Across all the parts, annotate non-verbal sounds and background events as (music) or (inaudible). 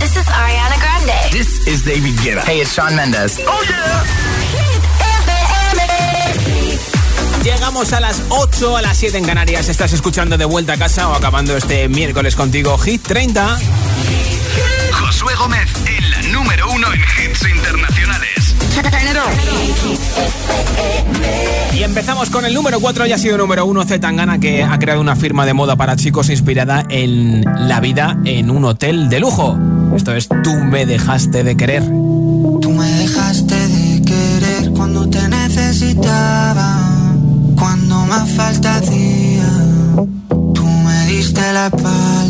This is Ariana Grande. This is David Guetta. Hey, it's Sean Mendes. Oh yeah. Llegamos a las 8, a las 7 en Canarias. Estás escuchando de vuelta a casa o acabando este miércoles contigo Hit 30. Josué Gómez en la número uno en hits internacionales. Y empezamos con el número 4, ya ha sido número 1 Zetangana que ha creado una firma de moda para chicos inspirada en la vida en un hotel de lujo. Esto es Tú me dejaste de querer. Tú me dejaste de querer cuando te necesitaba, cuando más falta hacía. Tú me diste la espalda.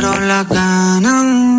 Fueron las ganas.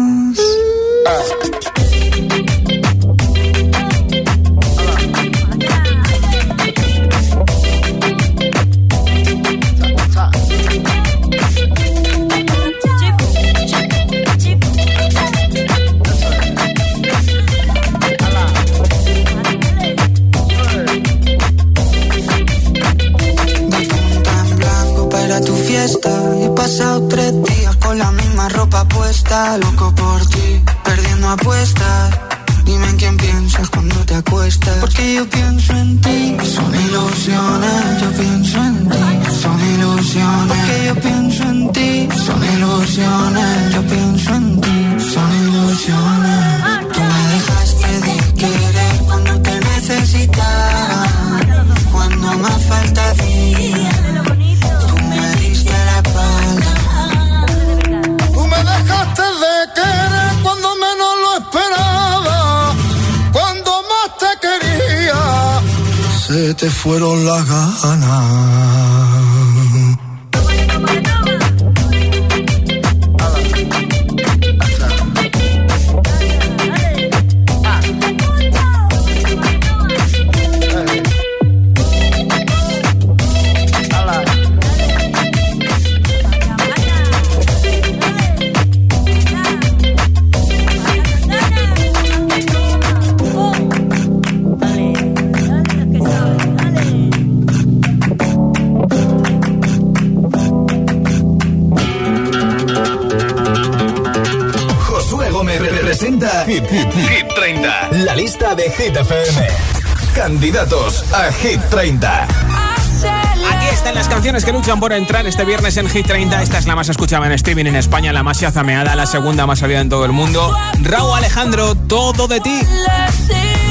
Candidatos a Hit 30. Aquí están las canciones que luchan por entrar este viernes en Hit 30. Esta es la más escuchada en streaming en España, la más yazameada, la segunda más salida en todo el mundo. Raúl Alejandro, todo de ti.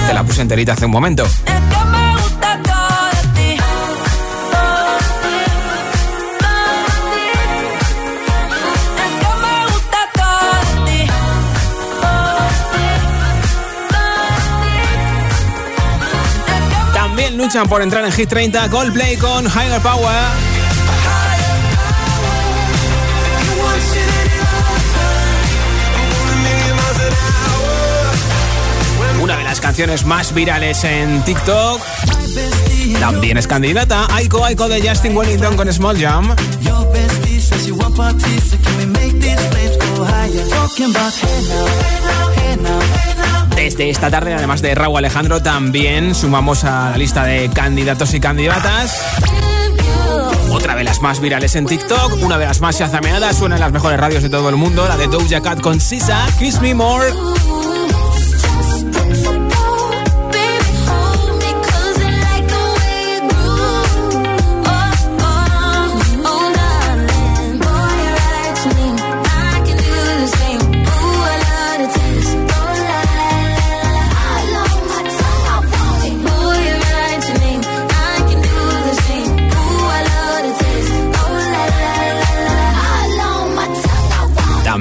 Te la puse enterita hace un momento. Luchan por entrar en Hit 30 Coldplay con Higher Power. Una de las canciones más virales en TikTok. También es candidata Aiko Aiko de Justin Wellington con Small Jam. Desde esta tarde, además de Raúl Alejandro, también sumamos a la lista de candidatos y candidatas. Otra de las más virales en TikTok, una de las más chazameadas, suena en las mejores radios de todo el mundo, la de Doja Cat con Sisa, Kiss Me More.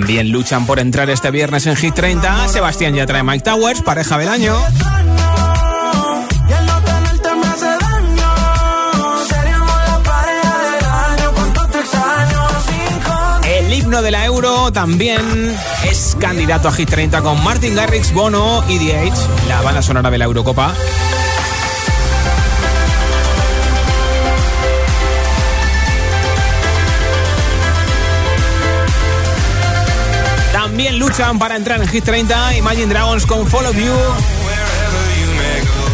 También luchan por entrar este viernes en Hit 30. Sebastián ya trae Mike Towers, pareja del año. El himno de la Euro también es candidato a Hit 30 con Martin Garrix, Bono y The la banda sonora de la Eurocopa. También luchan para entrar en Hit 30 Imagine Dragons con Follow You.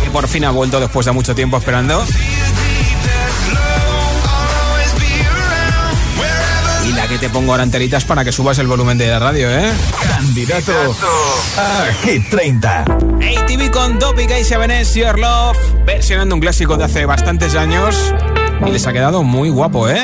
Que por fin ha vuelto después de mucho tiempo esperando. Y la que te pongo ahora enteritas para que subas el volumen de la radio, ¿eh? Candidato a Hit 30. ATV con Topic A7S Your Love, versionando un clásico de hace bastantes años. Y les ha quedado muy guapo, ¿eh?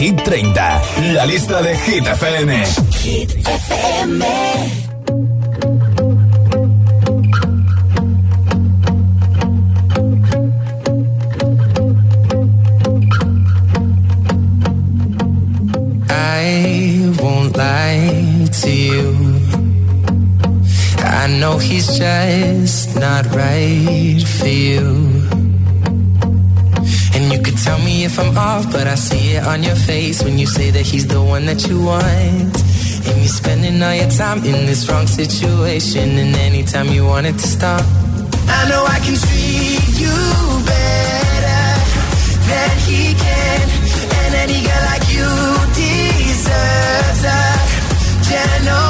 Hit 30, la lista de Hit FM. Hit FM. That he's the one that you want. And you're spending all your time in this wrong situation, and anytime you want it to stop. I know I can treat you better than he can, and any girl like you deserves a gentleman.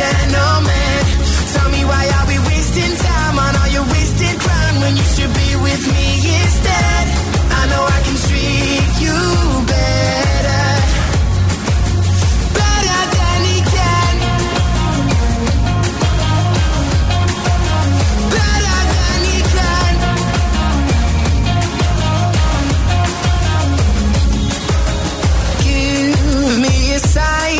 gentleman. Tell me why are we wasting time on all your wasted ground when you should be with me instead? I know I can treat you better. Better than he can. Better than he can. Give me a sign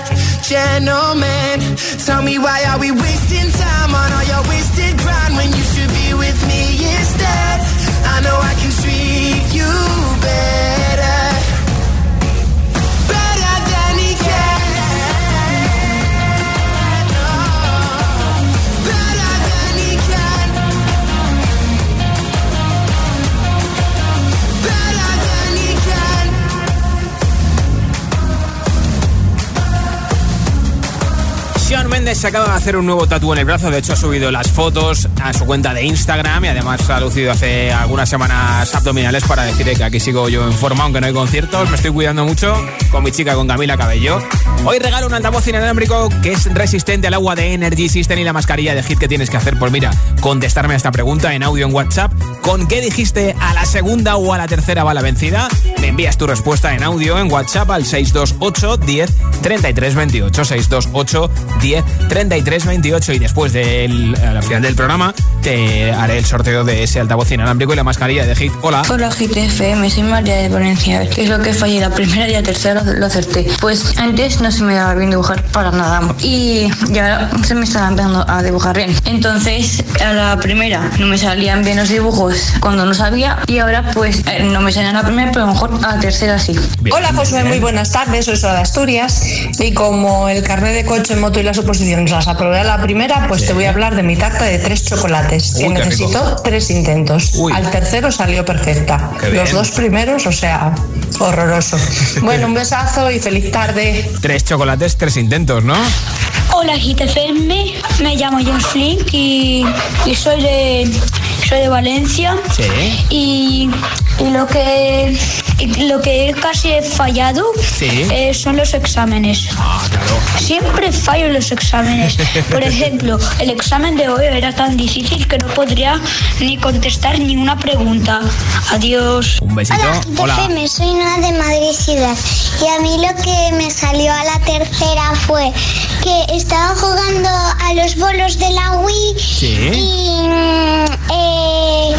gentleman. Tell me why are we wasting time on all your wasted grind se acaba de hacer un nuevo tatu en el brazo. De hecho, ha subido las fotos a su cuenta de Instagram y además ha lucido hace algunas semanas abdominales para decir que aquí sigo yo en forma, aunque no hay conciertos. Me estoy cuidando mucho con mi chica, con Camila Cabello. Hoy regalo un altavoz inalámbrico que es resistente al agua de Energy System y la mascarilla de hit que tienes que hacer. Pues mira, contestarme a esta pregunta en audio en WhatsApp. ¿Con qué dijiste a la segunda o a la tercera va la vencida? Me envías tu respuesta en audio en WhatsApp al 628 10 33 28. 628 10 33 28. Y después del al final del programa te haré el sorteo de ese altavoz inalámbrico y la mascarilla de hit. Hola. Hola GTFM, soy María de Valencia. ¿Qué es lo que fallé? La primera y la tercera lo acerté. Pues antes no se me daba bien dibujar para nada. Y ya se me estaba empezando a dibujar bien. Entonces, a la primera no me salían bien los dibujos cuando no sabía. Y ahora pues eh, no me salían a la primera, pero a lo mejor a la tercera sí. Bien, Hola Josué, bien. muy buenas tardes, soy Sola de Asturias y como el carnet de coche, moto y las oposiciones las aprobé a la primera, pues te voy a hablar de mi tarta de tres chocolates, Uy, que necesitó tres intentos. Uy. Al tercero salió perfecta. Qué bien. Los dos primeros, o sea, horroroso. (laughs) bueno, un besazo y feliz tarde. Tres chocolates, tres intentos, ¿no? Hola GTFM, me llamo James Flink y, y soy de soy de Valencia Sí. y, y lo que lo que casi he fallado Sí. eh, son los exámenes. Ah, claro. Siempre fallo los exámenes. Por (laughs) ejemplo, el examen de hoy era tan difícil que no podría ni contestar ninguna pregunta. Adiós. Un besito. Hola, GTFM, soy Noa de Madrid Ciudad y a mí lo que me salió a la tercera fue que estaba jugando a los bolos de la Wii Sí. y mm, eh,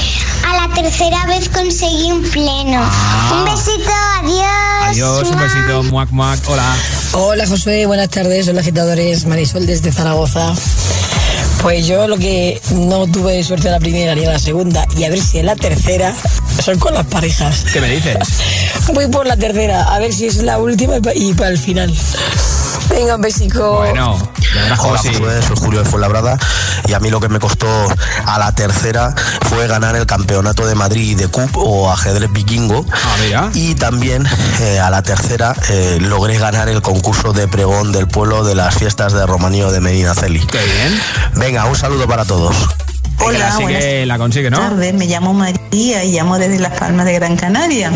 a la tercera vez conseguí un pleno. Ah. Un besito, adiós. Adiós, un besito. Muac, muac. Hola. Hola Josué, buenas tardes, hola agitadores, Marisol desde Zaragoza. Pues yo lo que no tuve suerte en la primera ni en la segunda y a ver si en la tercera son con las parejas. ¿Qué me dices? (laughs) Voy por la tercera, a ver si es la última y pa- y para el final. Venga, un besico. Bueno, ya verás cómo Hola, sí. Josué, soy Julio de Fuenlabrada y a mí lo que me costó a la tercera fue ganar el campeonato de Madrid de CUP o ajedrez vikingo Ah, y también eh, a la tercera eh, logré ganar el concurso de pregón del pueblo de las fiestas de Romanío de Medinaceli. Qué bien. Venga, un saludo para todos. Hola, Así buenas que la consigue, ¿no? tardes, me llamo María y llamo desde Las Palmas de Gran Canaria.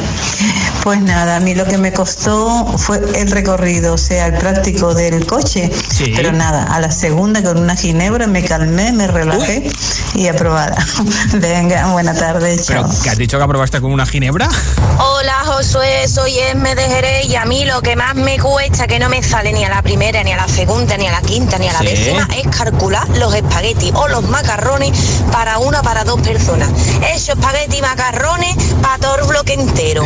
Pues nada, a mí lo que me costó fue el recorrido, o sea, el práctico del coche. Sí. Pero nada, a la segunda con una ginebra me calmé, me relajé y aprobada. (laughs) Venga, buena tarde, Pero chao. que has dicho que aprobaste con una ginebra. Hola Josué, soy Esme de Jerez y a mí lo que más me cuesta que no me sale ni a la primera, ni a la segunda, ni a la quinta, ni a la Sí. décima es calcular los espaguetis o los macarrones para una para dos personas. Esos espaguetis y macarrones para todo el bloque entero.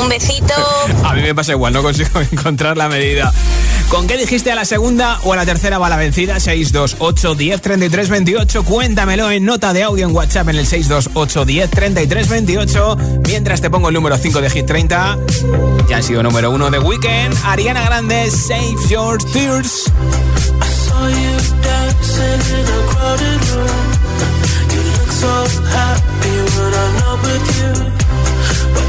Un besito. (laughs) A mí me pasa igual, no consigo (laughs) encontrar la medida. ¿Con qué dijiste a la segunda o a la tercera va la vencida? 628 10 33 28. Cuéntamelo en nota de audio en WhatsApp en el 628 10 33 28. Mientras te pongo el número 5 de Hit 30. Ya ha sido número 1 de Weekend. Ariana Grande, Save Your Tears. saw you dancing in a crowded room. You look so happy when I'm not with you. But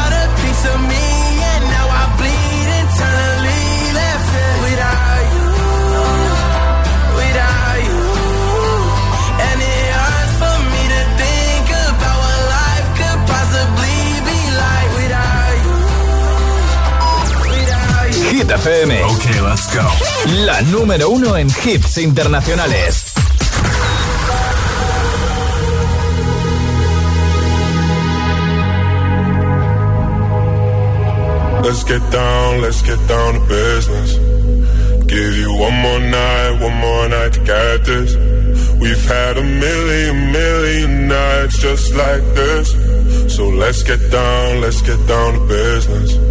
FM. Okay, let's go. La número uno en hits internacionales. Let's get down, let's get down to business. Give you one more night, one more night to get this. We've had a million, million nights just like this. So let's get down, let's get down to business.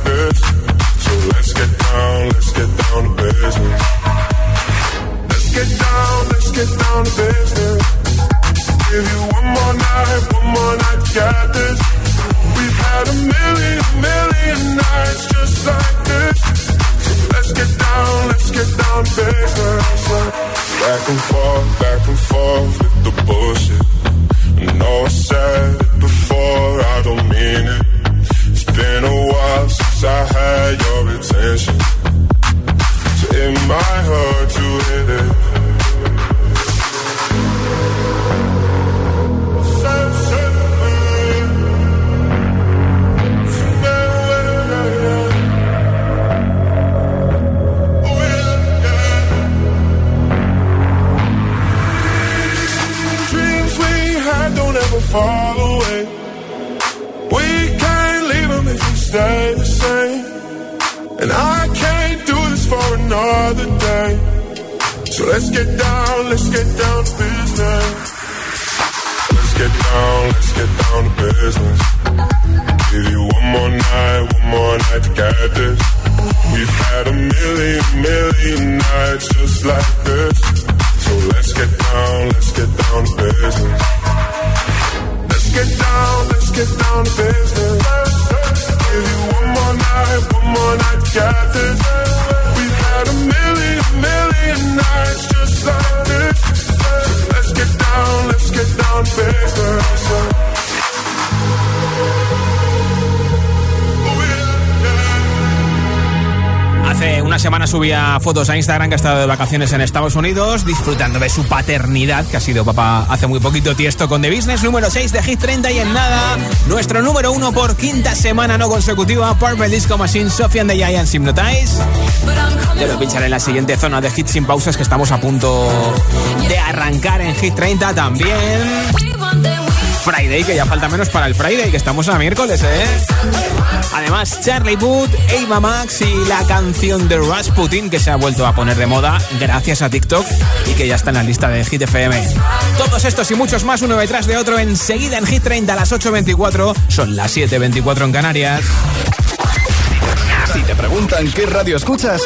fotos a Instagram que ha estado de vacaciones en Estados Unidos, disfrutando de su paternidad, que ha sido papá hace muy poquito tiesto con The Business, número 6 de Hit 30 y en nada, nuestro número 1 por quinta semana no consecutiva, Purple Disco Machine, Sophie and the Giants Hypnotize. Te lo pincharé en la siguiente zona de Hit sin pausas que estamos a punto de arrancar en Hit 30 también. Friday, que ya falta menos para el Friday, que estamos a miércoles, ¿eh? Además, Charlie Wood, Ava Max y la canción de Rasputin, que se ha vuelto a poner de moda gracias a TikTok y que ya está en la lista de Hit FM. Todos estos y muchos más, uno detrás de otro, enseguida en Hit 30 a las 8.24, son las 7.24 en Canarias. Si te preguntan qué radio escuchas,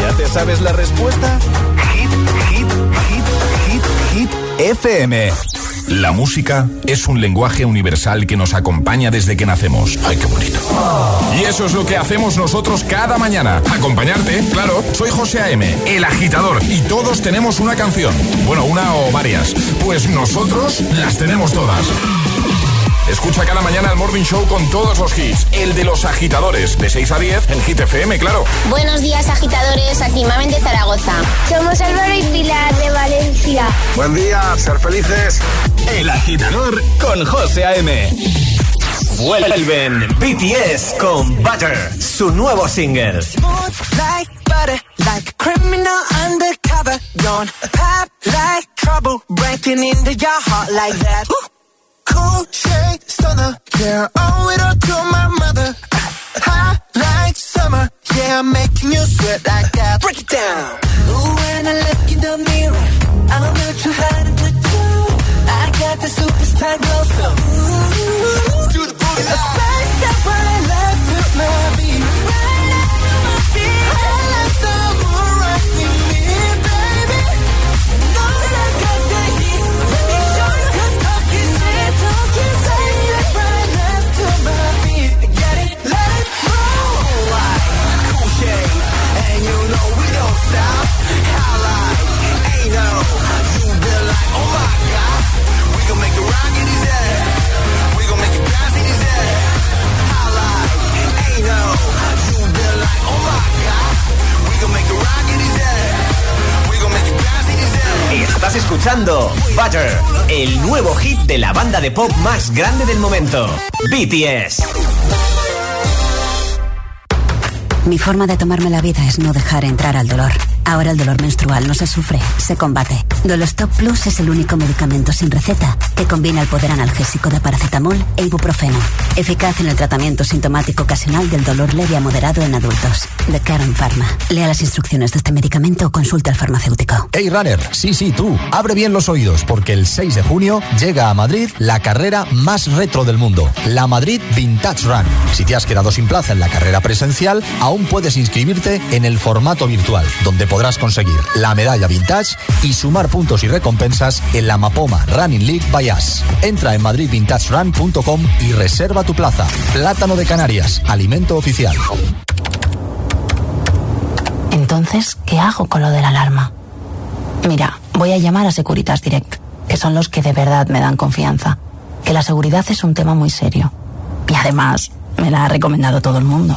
¿ya te sabes la respuesta? Hit, hit, hit, hit, hit, FM. La música es un lenguaje universal que nos acompaña desde que nacemos. ¡Ay, qué bonito! Y eso es lo que hacemos nosotros cada mañana. Acompañarte, claro. Soy José A.M., el agitador, y todos tenemos una canción. Bueno, una o varias. Pues nosotros las tenemos todas. Escucha cada mañana el Morning Show con todos los hits. El de los agitadores, de 6 a 10 en Hit FM, claro. Buenos días, agitadores. Aquí Mamen de Zaragoza. Somos Álvaro y Pilar de Valencia. Buen día, ser felices. El agitador con José A.M. Vuelven BTS con Butter, su nuevo single. like butter, like criminal undercover. Don't pop like trouble, breaking into your heart like that. cool shade stunner. Yeah, owe it all to my mother. Hot like summer. Yeah, I'm making you sweat like that. Break it down. Ooh, when I look in the mirror, I'm not too hard. Got the superstar glow, so ooh, el nuevo hit de la banda de pop más grande del momento, BTS. Mi forma de tomarme la vida es no dejar entrar al dolor. Ahora el dolor menstrual no se sufre, se combate. Dolostop Plus es el único medicamento sin receta que combina el poder analgésico de paracetamol e ibuprofeno. Eficaz en el tratamiento sintomático ocasional del dolor leve a moderado en adultos. De Karen Pharma. Lea las instrucciones de este medicamento o consulte al farmacéutico. Hey Runner, sí, sí, tú, abre bien los oídos porque el 6 de junio llega a Madrid la carrera más retro del mundo, la Madrid Vintage Run. Si te has quedado sin plaza en la carrera presencial, aún puedes inscribirte en el formato virtual, donde podrás conseguir la medalla vintage y sumar puntos y recompensas en la Mapoma Running League by Us. Entra en madridvintagerun.com y reserva tu plaza. Plátano de Canarias, alimento oficial. Entonces, ¿qué hago con lo de la alarma? Mira, voy a llamar a Securitas Direct, que son los que de verdad me dan confianza. Que la seguridad es un tema muy serio. Y además, me la ha recomendado todo el mundo.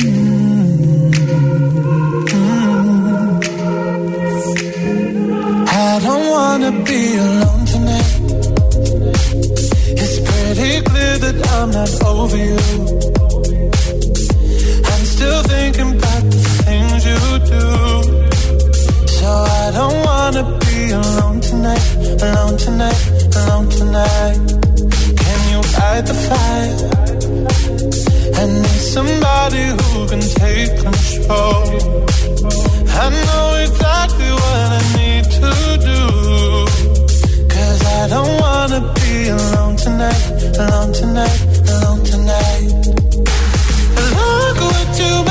Not over you. I'm still thinking about the things you do. So I don't wanna be alone tonight, alone tonight, alone tonight. Can you fight the fire? I need somebody who can take control. I know exactly what I need to do. I don't wanna be alone tonight, alone tonight, alone tonight. Look what you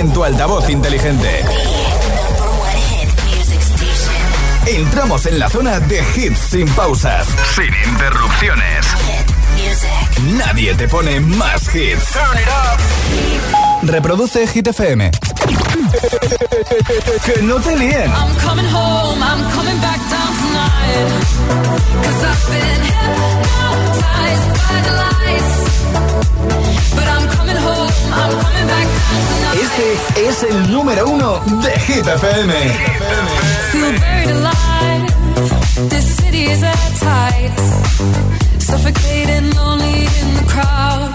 en tu altavoz inteligente. Entramos en la zona de hits sin pausas, sin interrupciones. Nadie te pone más hits. Reproduce Hit FM. que no te líen. I'm coming home, I'm coming back down tonight. Cause I've been hypnotized by the lights. Este es el número uno de Hit FM. Feel buried alive. This city is at tight. Suffocating, lonely in the crowd.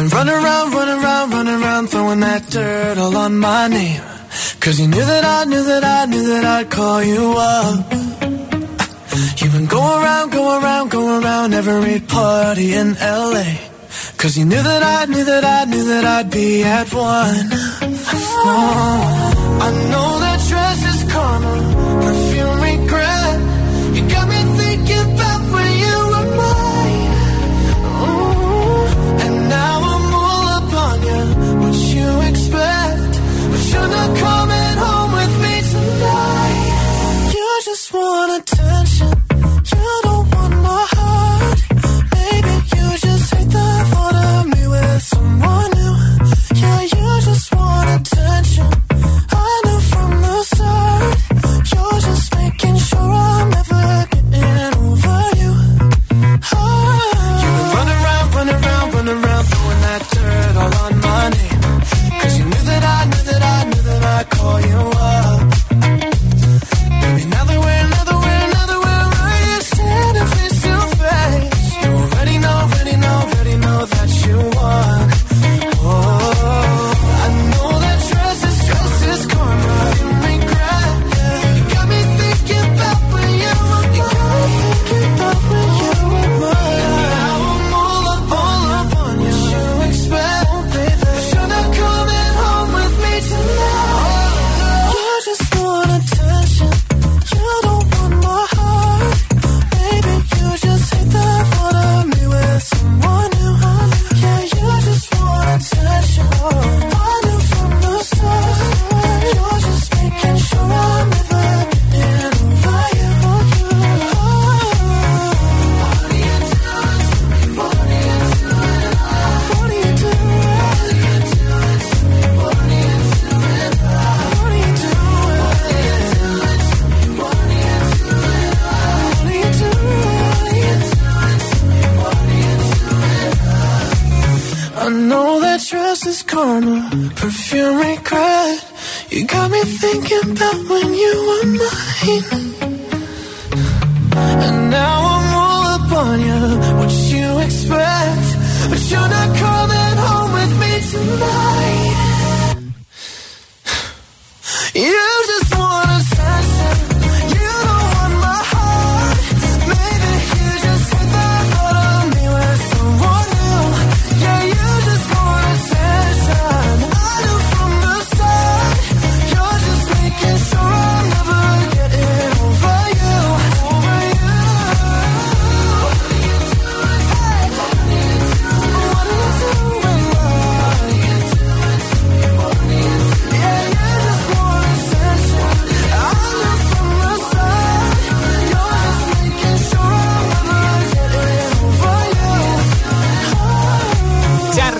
Been running around, running around, running around, throwing that dirt all on my name. Cause you knew that I knew that I knew that I'd call you up. You've been going around, going around, going around every party in LA. Cause you knew that I knew that I knew that I'd be at one. I know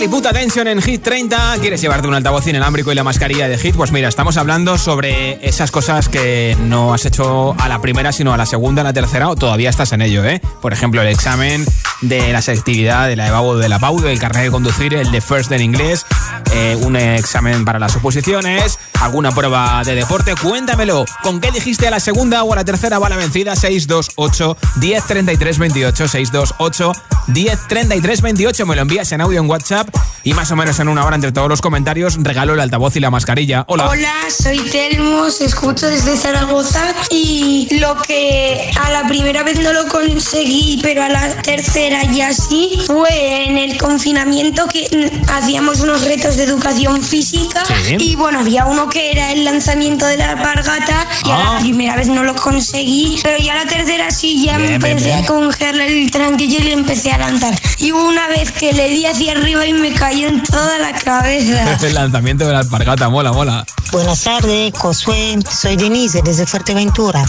Charlie, puta tension en Hit 30. ¿Quieres llevarte un altavoz inalámbrico y la mascarilla de Hit? Pues mira, estamos hablando sobre esas cosas que no has hecho a la primera, sino a la segunda, a la tercera, o todavía estás en ello, ¿eh? Por ejemplo, el examen de la selectividad, de la EBAU, de la PAU, del carnet de conducir, el de First en inglés, eh, un examen para las oposiciones, alguna prueba de deporte. Cuéntamelo, ¿con qué dijiste a la segunda o a la tercera va la vencida? 628 10 33 28 628 10 33 28 me lo envías en audio en WhatsApp y más o menos en una hora entre todos los comentarios regalo el altavoz y la mascarilla. Hola. Hola, soy Telmo, os escucho desde Zaragoza y lo que a la primera vez no lo conseguí, pero a la tercera ya sí, fue en el confinamiento que hacíamos unos retos de educación física Sí. y bueno, había uno que era el lanzamiento de la alpargata y a Ah. la primera vez no lo conseguí, pero ya a la tercera sí ya Bien, me bien, empecé bien. a congelar el tranquillo y le empecé a lanzar. Y una vez que le di hacia arriba y me cayó en toda la cabeza. (laughs) el lanzamiento de la alpargata, mola, mola. Buenas tardes, Josué. Soy Denise desde Fuerteventura.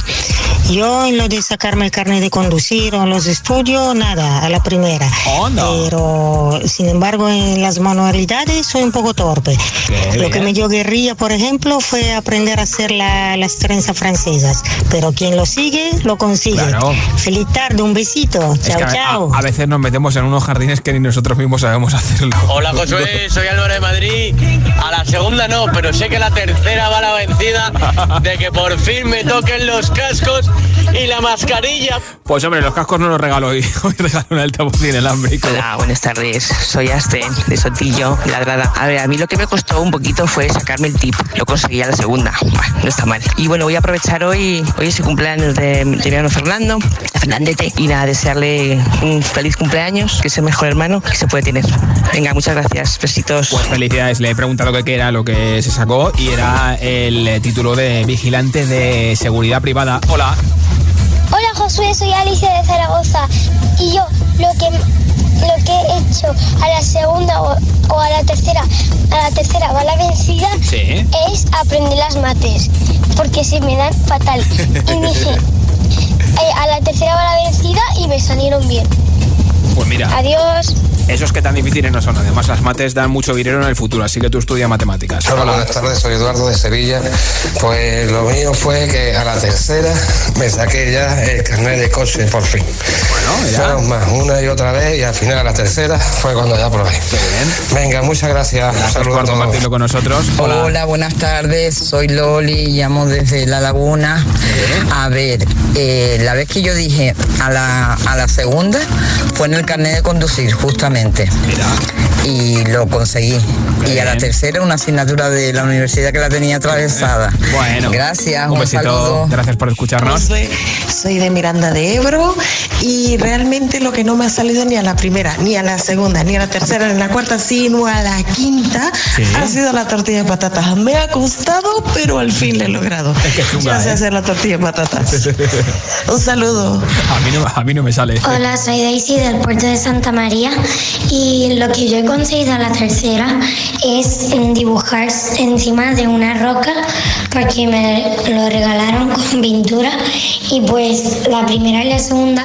Yo en lo de sacarme el carnet de conducir o en los estudios, nada, a la primera. Pero, sin embargo, en las manualidades soy un poco torpe. Qué Lo que bien. me dio guerrilla, por ejemplo, fue aprender a hacer la- las trenzas francesas. Pero quien lo sigue, lo consigue. Claro. Feliz tarde, un besito. Es Chao, que a- chao. A, a veces nos metemos en unos jardines que ni nosotros mismos sabemos hacerlo. Hola Josué, soy Álvaro de Madrid. A la segunda no, pero sé que la tercera va la vencida de que por fin me toquen los cascos y la mascarilla. Pues hombre, los cascos no los regalo hoy. (laughs) Hoy regalo un altavoz inalámbrico. Hola, buenas tardes. Soy Asten, de Sotillo, Ladrada. A ver, a mí lo que me costó un poquito fue sacarme el tip. Lo conseguí a la segunda. Bueno, no está mal. Y bueno, voy a aprovechar hoy, hoy es el cumpleaños de, de mi hermano Fernando, Fernandete, y nada, desearle un feliz cumpleaños, que es el mejor hermano que se puede tener. Venga, muchas gracias. Besitos. Pues felicidades, le he preguntado qué era lo que se sacó y era el eh, título de vigilante de seguridad privada. Hola. Hola Josué, soy Alicia de Zaragoza y yo lo que lo que he hecho a la segunda o, o a la tercera, a la tercera bala vencida Sí. es aprender las mates, porque se me dan fatal. (laughs) Y dije eh, a la tercera bala vencida y me salieron bien. Pues mira, Adiós. Esos que tan difíciles no son. Además, las mates dan mucho dinero en el futuro, así que tú estudia matemáticas. Hola, buenas tardes, soy Eduardo de Sevilla. Pues lo mío fue que a la tercera me saqué ya el carnet de coche por fin. Bueno, ya. Fueron más una y otra vez y al final a la tercera fue cuando ya probé. Venga, muchas gracias. Gracias Saludos por compartirlo con nosotros. Hola. buenas tardes. Soy Loli, llamo desde La Laguna. A ver, eh, la vez que yo dije a la, a la segunda fue en el carnet de conducir, justamente. Mira. Y lo conseguí. Y a la tercera una asignatura de la universidad que la tenía atravesada. Bueno, Gracias, un un, besito. saludo. Gracias por escucharnos. Soy, soy de Miranda de Ebro y realmente lo que no me ha salido ni a la primera, ni a la segunda, ni a la tercera, ni a la cuarta, sino a la quinta Sí. ha sido la tortilla de patatas. Me ha costado, pero al fin lo he logrado. chunga, ya sé ¿eh? hacer la tortilla de patatas. Un saludo. A mí no, a mí no me sale. Hola, soy Daisy del puerto de Santa María y lo que yo he la tercera es mm, dibujar encima de una roca porque me lo regalaron con pintura. Y pues la primera y la segunda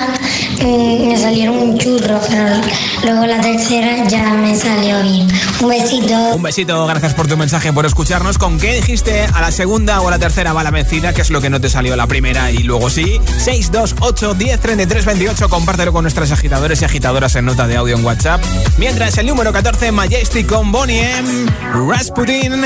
me salieron un churro, pero luego la tercera ya me salió bien. Un besito. Un besito, gracias por tu mensaje, por escucharnos. ¿Con qué dijiste a la segunda o a la tercera va la vencida? ¿Qué es lo que no te salió la primera y luego sí? 628 10 33 28, compártelo con nuestros agitadores y agitadoras en nota de audio en WhatsApp. Mientras el número 14, Majestic con Bonnie M, Rasputin.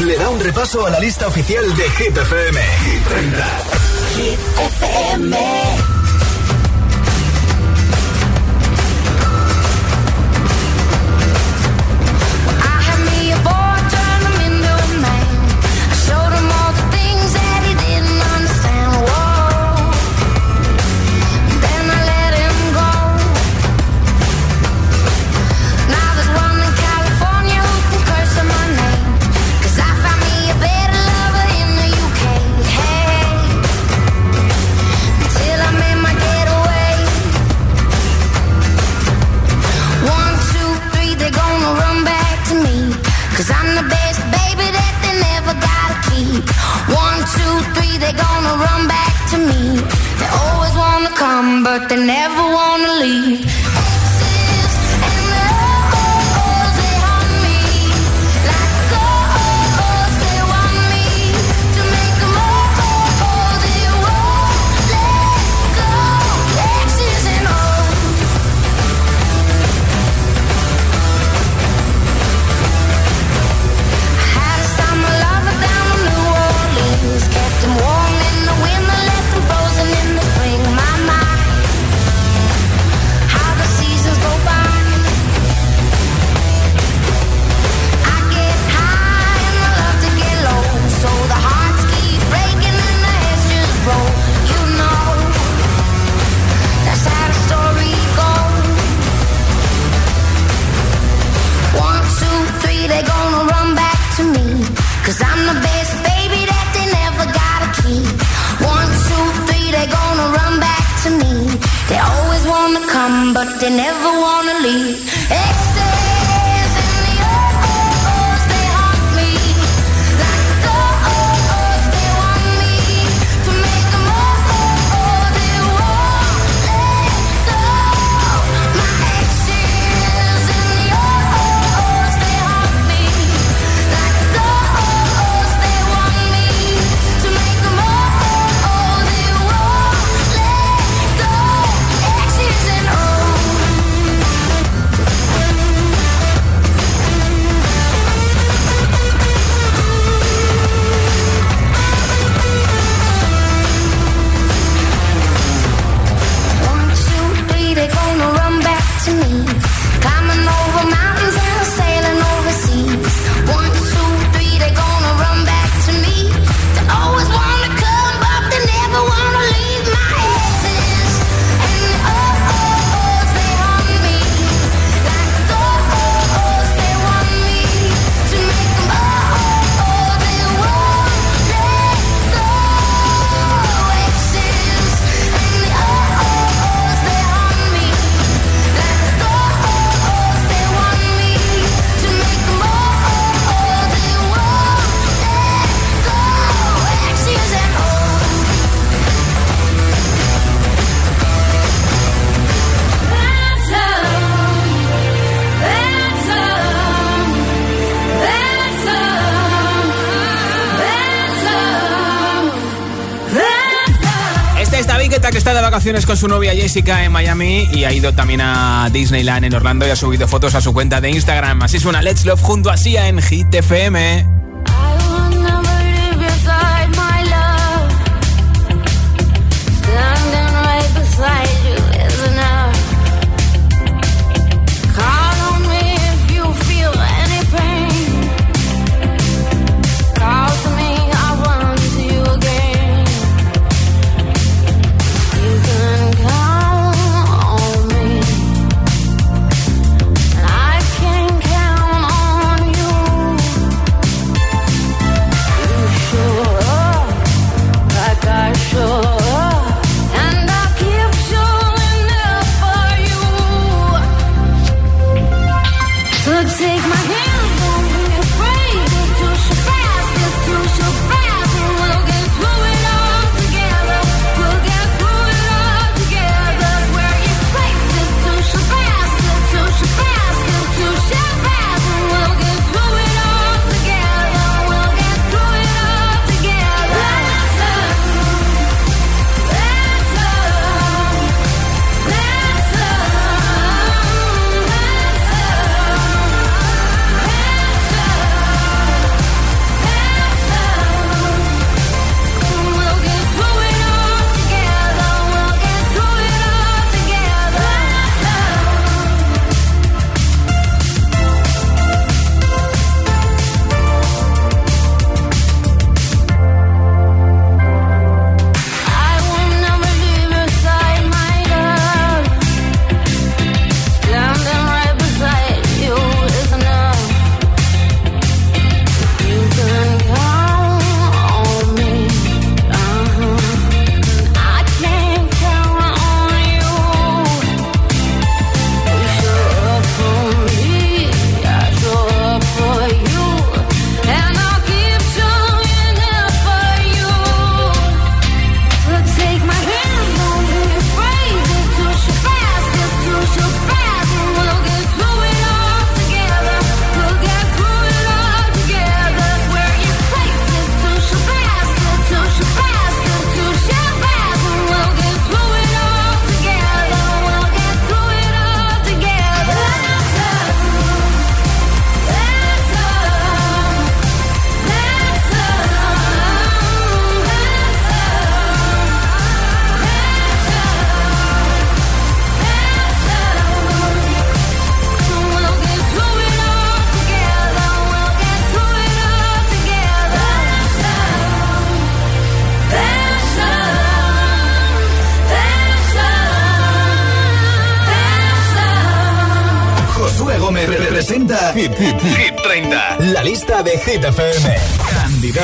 Le da un repaso a la lista oficial de Hit I never wanna leave. De vacaciones con su novia Jessica en Miami y ha ido también a Disneyland en Orlando y ha subido fotos a su cuenta de Instagram. Así suena Let's Love junto a Sia en Hit FM.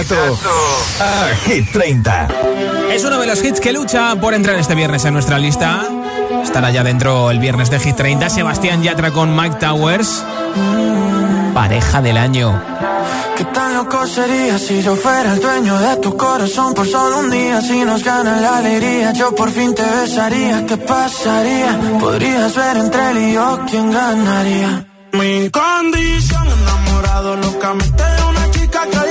A Hit 30. Es uno de los hits que lucha por entrar este viernes en nuestra lista. Estará ya dentro el viernes de Hit 30. Sebastián Yatra con Mike Towers. Pareja del año. ¿Qué tan loco sería si yo fuera el dueño de tu corazón por solo un día? Si nos gana la alegría, yo por fin te besaría. ¿Qué pasaría? Podrías ver entre él y yo quién ganaría. Mi condición, enamorado locamente de una chica que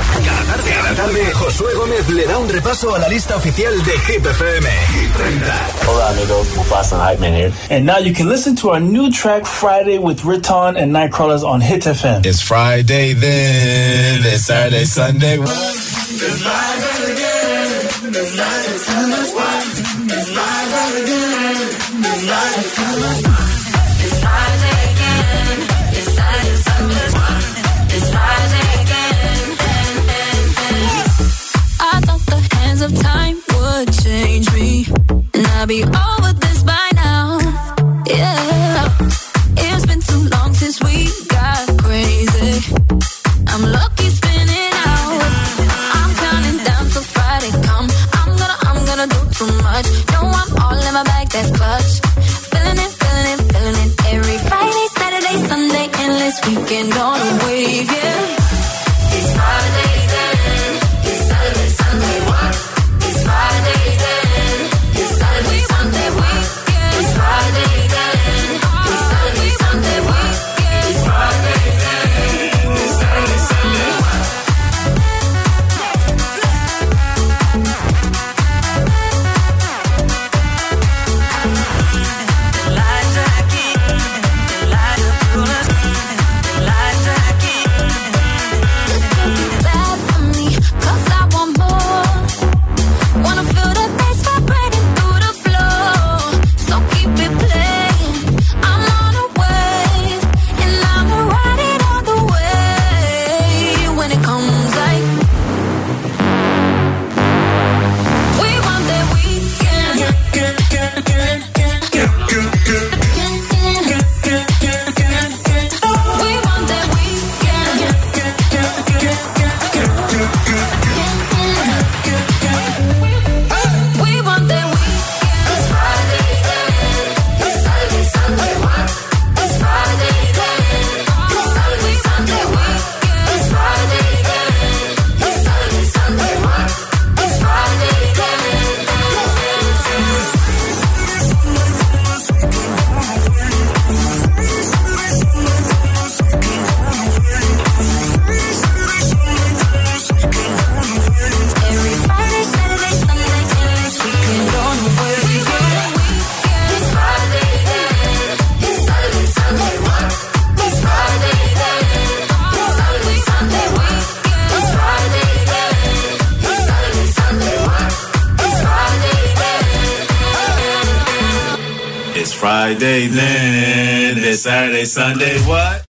tarde, Josué Gómez le da un repaso a la lista oficial de Hip FM. Hola amigos, Mufasa Nightman here. And now you can listen to our new track Friday with Riton and Nightcrawlers on Hit FM. It's Friday then, it's Saturday, Sunday. It's Bobby